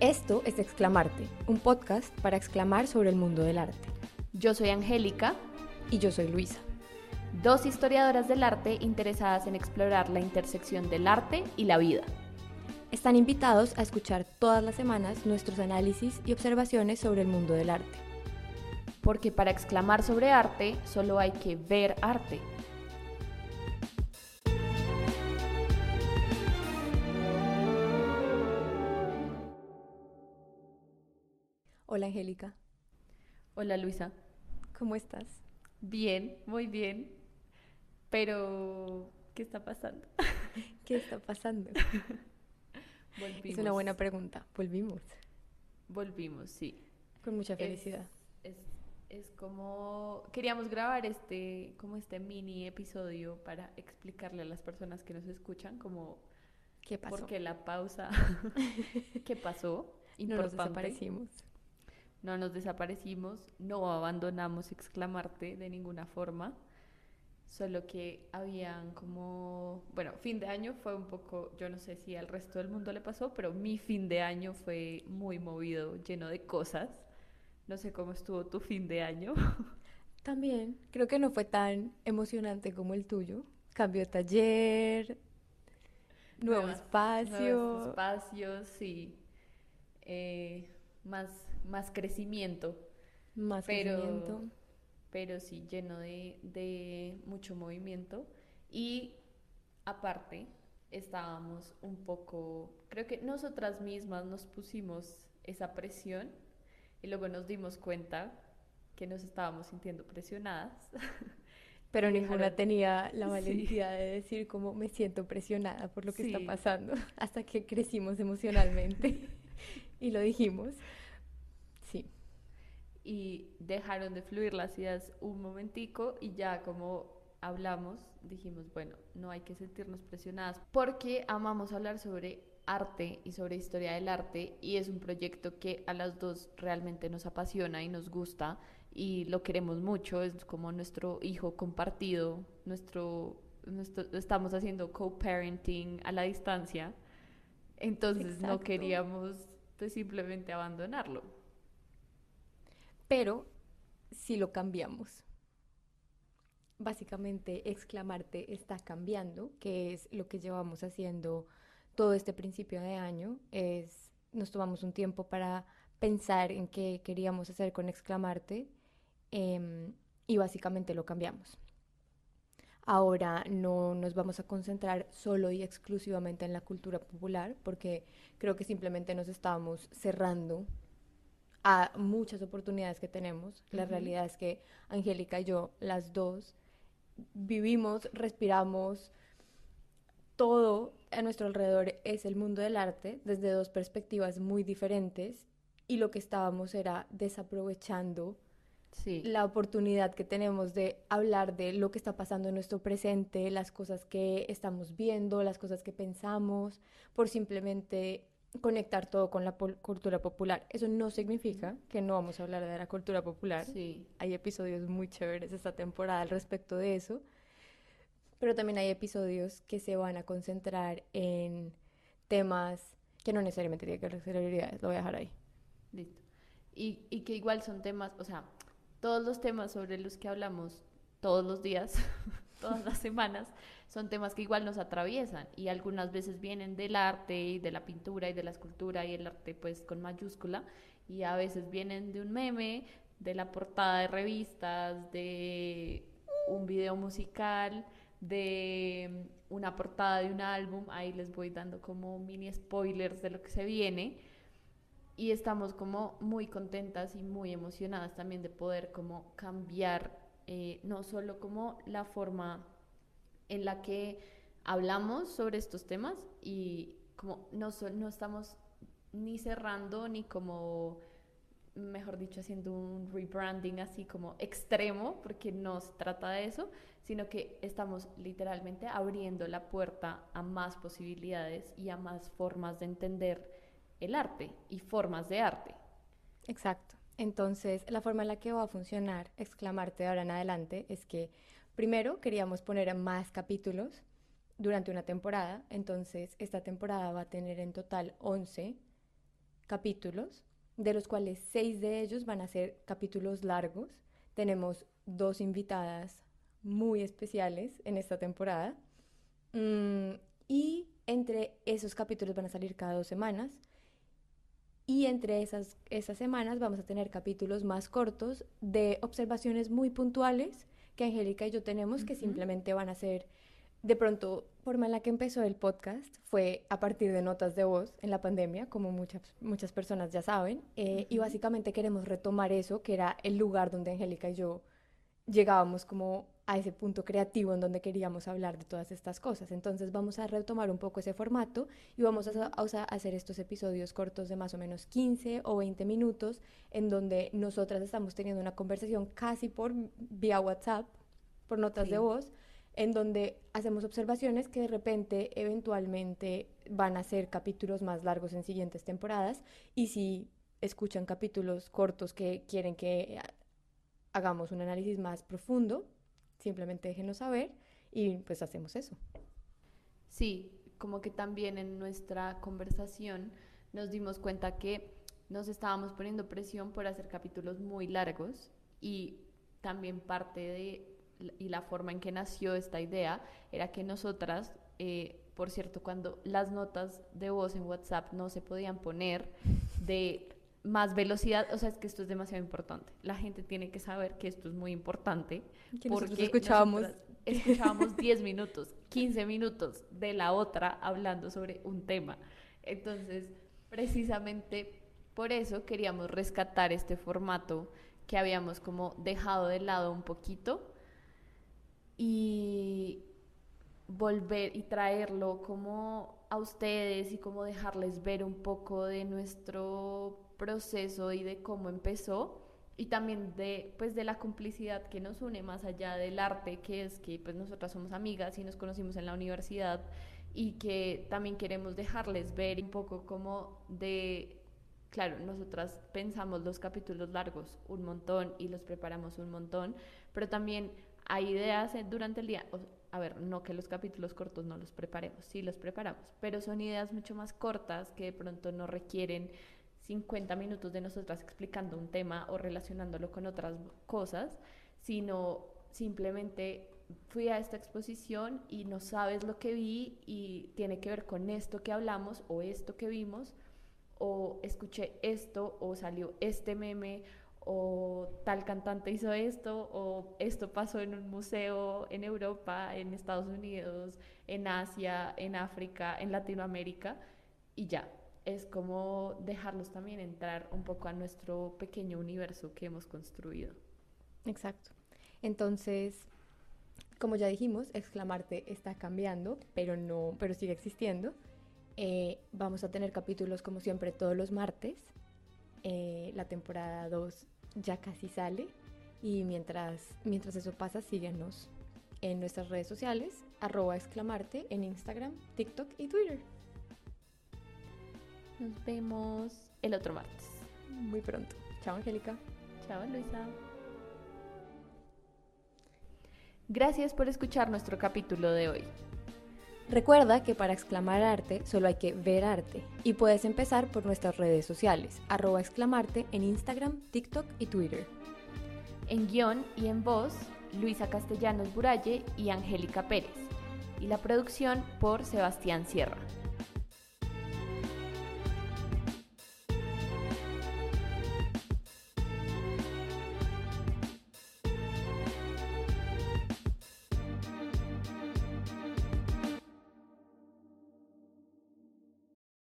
Esto es Exclamarte, un podcast para exclamar sobre el mundo del arte. Yo soy Angélica Y yo soy Luisa. dos historiadoras del arte interesadas en explorar la intersección del arte y la vida. Están invitados a escuchar todas las semanas nuestros análisis y observaciones sobre el mundo del arte. Porque para exclamar sobre arte solo hay que ver arte. Hola Angélica, Hola Luisa. ¿cómo estás? Bien, muy bien. Pero, ¿qué está pasando? ¿Qué está pasando? Volvimos. Es una buena pregunta. Volvimos. Volvimos, sí. Con mucha felicidad. Es, es como queríamos grabar este como este mini episodio para explicarle a las personas que nos escuchan como ¿Qué pasó? por qué la pausa, qué pasó, no nos desaparecimos. No nos desaparecimos, no abandonamos exclamarte de ninguna forma, solo que habían como, bueno, fin de año fue un poco, yo no sé si al resto del mundo le pasó, pero mi fin de año fue muy movido, lleno de cosas. No sé cómo estuvo tu fin de año. También, creo que no fue tan emocionante como el tuyo. Cambio de taller, nuevo Nuevas- espacio. Nuevos espacios, sí. Eh, más, más crecimiento, Más pero, crecimiento. pero sí, lleno de, de mucho movimiento. Y aparte, estábamos un poco, creo que nosotras mismas nos pusimos esa presión y luego nos dimos cuenta que nos estábamos sintiendo presionadas. Pero ninguna dejaron- tenía la Sí. valentía de decir como me siento presionada por lo que está pasando. Hasta que crecimos emocionalmente y lo dijimos. Y dejaron de fluir las ideas un momentico y ya como hablamos dijimos, bueno, no hay que sentirnos presionadas porque amamos hablar sobre arte y sobre historia del arte y es un proyecto que a las dos realmente nos apasiona y nos gusta y lo queremos mucho, es como nuestro hijo compartido, nuestro, nuestro estamos haciendo co-parenting a la distancia, entonces no Exacto. queríamos pues, simplemente abandonarlo. Pero si lo cambiamos. Básicamente, exclamarte está cambiando, que es lo que llevamos haciendo todo este principio de año. Es, nos tomamos un tiempo para pensar en qué queríamos hacer con exclamarte em, y básicamente lo cambiamos. Ahora no nos vamos a concentrar solo y exclusivamente en la cultura popular, porque creo que simplemente nos estamos cerrando a muchas oportunidades que tenemos. La realidad es que Angélica y yo, las dos, vivimos, respiramos, todo a nuestro alrededor es el mundo del arte desde dos perspectivas muy diferentes y lo que estábamos era desaprovechando Sí. la oportunidad que tenemos de hablar de lo que está pasando en nuestro presente, las cosas que estamos viendo, las cosas que pensamos, por simplemente conectar todo con la cultura popular. Eso no significa que no vamos a hablar de la cultura popular. Sí, Hay episodios muy chéveres esta temporada al respecto de eso, pero también hay episodios que se van a concentrar en temas que no necesariamente tienen que ver con celebridades. Lo voy a dejar ahí. listo. Y, y que igual son temas, o sea, todos los temas sobre los que hablamos todos los días, todas las semanas, son temas que igual nos atraviesan y algunas veces vienen del arte y de la pintura y de la escultura y el arte pues con mayúscula y a veces vienen de un meme, de la portada de revistas, de un video musical, de una portada de un álbum, ahí les voy dando como mini spoilers de lo que se viene. Y estamos como muy contentas y muy emocionadas también de poder como cambiar eh, no solo como la forma en la que hablamos sobre estos temas y como no, so- no estamos ni cerrando ni como mejor dicho haciendo un rebranding así como extremo porque no se trata de eso sino que estamos literalmente abriendo la puerta a más posibilidades y a más formas de entender el arte y formas de arte. Exacto. Entonces, la forma en la que va a funcionar exclamarte de ahora en adelante es que primero queríamos poner más capítulos durante una temporada, entonces esta temporada va a tener en total 11 capítulos, de los cuales seis de ellos van a ser capítulos largos. Tenemos dos invitadas muy especiales en esta temporada. Mm, y entre esos capítulos van a salir cada dos semanas. Y entre esas, esas semanas vamos a tener capítulos más cortos de observaciones muy puntuales que Angélica y yo tenemos, que simplemente van a ser, de pronto, forma en la que empezó el podcast fue a partir de notas de voz en la pandemia, como muchas, muchas personas ya saben, eh, y básicamente queremos retomar eso, que era el lugar donde Angélica y yo llegábamos como a ese punto creativo en donde queríamos hablar de todas estas cosas. Entonces vamos a retomar un poco ese formato y vamos a, a, hacer estos episodios cortos de más o menos 15 o 20 minutos en donde nosotras estamos teniendo una conversación casi por vía WhatsApp, por notas de voz, en donde hacemos observaciones que de repente eventualmente van a ser capítulos más largos en siguientes temporadas y si escuchan capítulos cortos que quieren que hagamos un análisis más profundo, simplemente déjenos saber y pues hacemos eso. Sí, como que también en nuestra conversación nos dimos cuenta que nos estábamos poniendo presión por hacer capítulos muy largos y también parte de y la forma en que nació esta idea era que nosotras, eh, por cierto, cuando las notas de voz en WhatsApp no se podían poner de más velocidad, o sea, es que esto es demasiado importante. La gente tiene que saber que esto es muy importante. porque escuchábamos. Escuchábamos 10 minutos, 15 minutos de la otra hablando sobre un tema. Entonces, precisamente por eso queríamos rescatar este formato que habíamos como dejado de lado un poquito y volver y traerlo como a ustedes y como dejarles ver un poco de nuestro proceso y de cómo empezó y también de pues de la complicidad que nos une más allá del arte que es que pues nosotras somos amigas y nos conocimos en la universidad y que también queremos dejarles ver un poco como de claro nosotras pensamos los capítulos largos un montón y los preparamos un montón pero también hay ideas durante el día a ver, no que los capítulos cortos no los preparemos, sí los preparamos, pero son ideas mucho más cortas que de pronto no requieren 50 minutos de nosotras explicando un tema o relacionándolo con otras cosas, sino simplemente fui a esta exposición y no sabes lo que vi y tiene que ver con esto que hablamos o esto que vimos o escuché esto o salió este meme o tal cantante hizo esto o esto pasó en un museo en Europa, en Estados Unidos, en Asia, en África, en Latinoamérica y ya es como dejarlos también entrar un poco a nuestro pequeño universo que hemos construido. Exacto. Entonces, como ya dijimos, exclamarte está cambiando, pero no, pero sigue existiendo. Eh, vamos a tener capítulos como siempre todos los martes. Eh, la temporada 2 ya casi sale y mientras, mientras eso pasa, síguenos en nuestras redes sociales, arroba exclamarte en Instagram, TikTok y Twitter. Nos vemos el otro martes. Muy pronto. Chao, Angélica. Chao, Luisa. Gracias por escuchar nuestro capítulo de hoy. Recuerda que para exclamar arte solo hay que ver arte y puedes empezar por nuestras redes sociales, arroba exclamarte en Instagram, TikTok y Twitter. En guion y en voz, Luisa Castellanos Buralle y Angélica Pérez. Y la producción por Sebastián Sierra.